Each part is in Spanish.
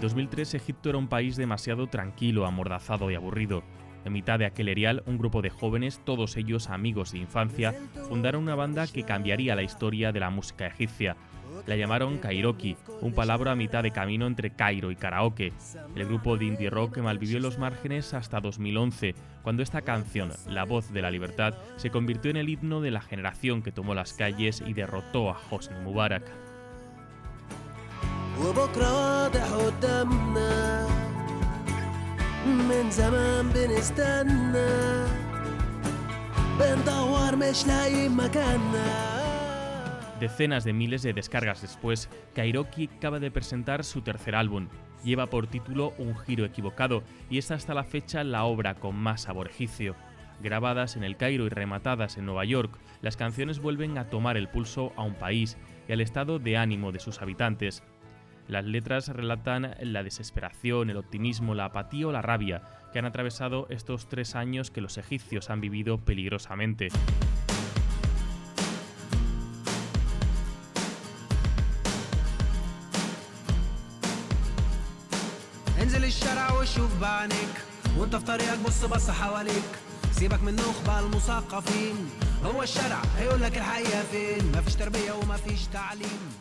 2003 Egipto era un país demasiado tranquilo, amordazado y aburrido. En mitad de aquel erial, un grupo de jóvenes, todos ellos amigos de infancia, fundaron una banda que cambiaría la historia de la música egipcia. La llamaron Kairoki, un palabra a mitad de camino entre Cairo y karaoke. El grupo de indie rock malvivió en los márgenes hasta 2011, cuando esta canción, La voz de la libertad, se convirtió en el himno de la generación que tomó las calles y derrotó a Hosni Mubarak. Decenas de miles de descargas después, Kairoki acaba de presentar su tercer álbum. Lleva por título Un giro equivocado y es hasta la fecha la obra con más sabor egipcio. Grabadas en el Cairo y rematadas en Nueva York, las canciones vuelven a tomar el pulso a un país y al estado de ánimo de sus habitantes. Las letras relatan la desesperación, el optimismo, la apatía o la rabia que han atravesado estos tres años que los egipcios han vivido peligrosamente.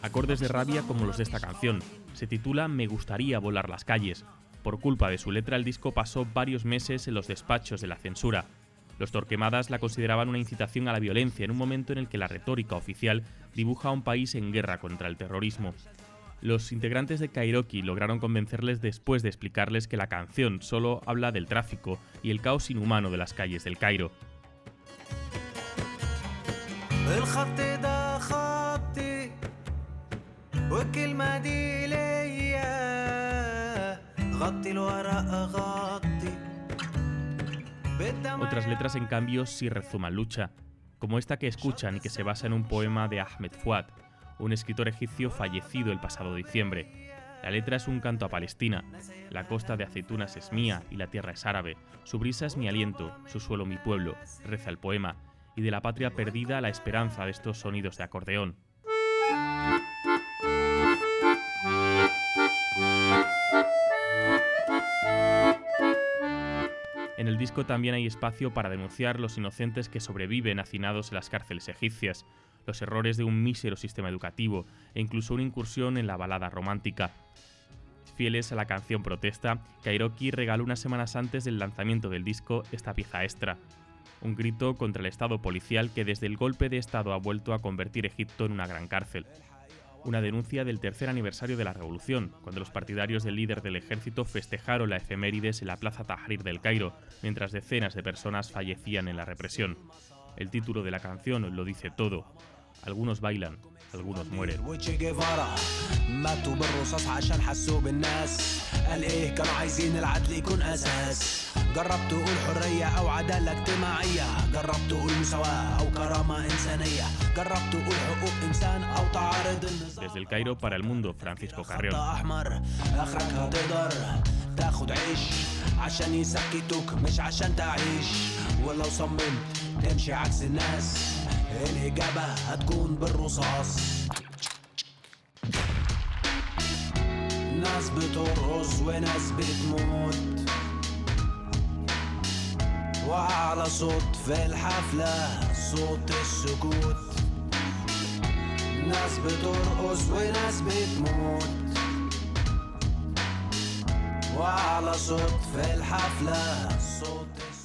Acordes de rabia como los de esta canción. Se titula Me gustaría volar las calles. Por culpa de su letra el disco pasó varios meses en los despachos de la censura. Los Torquemadas la consideraban una incitación a la violencia en un momento en el que la retórica oficial dibuja a un país en guerra contra el terrorismo. Los integrantes de Kairoki lograron convencerles después de explicarles que la canción solo habla del tráfico y el caos inhumano de las calles del Cairo. Otras letras, en cambio, sí rezuman lucha, como esta que escuchan y que se basa en un poema de Ahmed Fuad, un escritor egipcio fallecido el pasado diciembre. La letra es un canto a Palestina. La costa de aceitunas es mía y la tierra es árabe. Su brisa es mi aliento, su suelo mi pueblo, reza el poema. Y de la patria perdida la esperanza de estos sonidos de acordeón. En el disco también hay espacio para denunciar los inocentes que sobreviven hacinados en las cárceles egipcias, los errores de un mísero sistema educativo e incluso una incursión en la balada romántica. Fieles a la canción protesta, Kairoki regaló unas semanas antes del lanzamiento del disco esta pieza extra, un grito contra el Estado policial que desde el golpe de Estado ha vuelto a convertir Egipto en una gran cárcel. Una denuncia del tercer aniversario de la revolución, cuando los partidarios del líder del ejército festejaron la efemérides en la plaza Tahrir del Cairo, mientras decenas de personas fallecían en la represión. El título de la canción lo dice todo, algunos bailan, algunos mueren. ماتوا بالرصاص عشان حسوا بالناس. قال إيه كانوا عايزين العدل يكون أساس. جربت تقول حرية أو عدالة اجتماعية. جربت تقول مساواة أو كرامة إنسانية. جربت تقول حقوق إنسان أو تعارض النظام. Desde el Cairo para el mundo, Francisco Carrión. أحمر أخرك هتقدر تاخد عيش. عشان يسكتوك مش عشان تعيش. ولو صممت تمشي عكس الناس. الإجابة هتكون بالرصاص. ناس بترقص وناس بتموت. وأعلى صوت في الحفلة صوت السكوت. ناس بترقص وناس بتموت. وأعلى صوت في الحفلة صوت السكوت.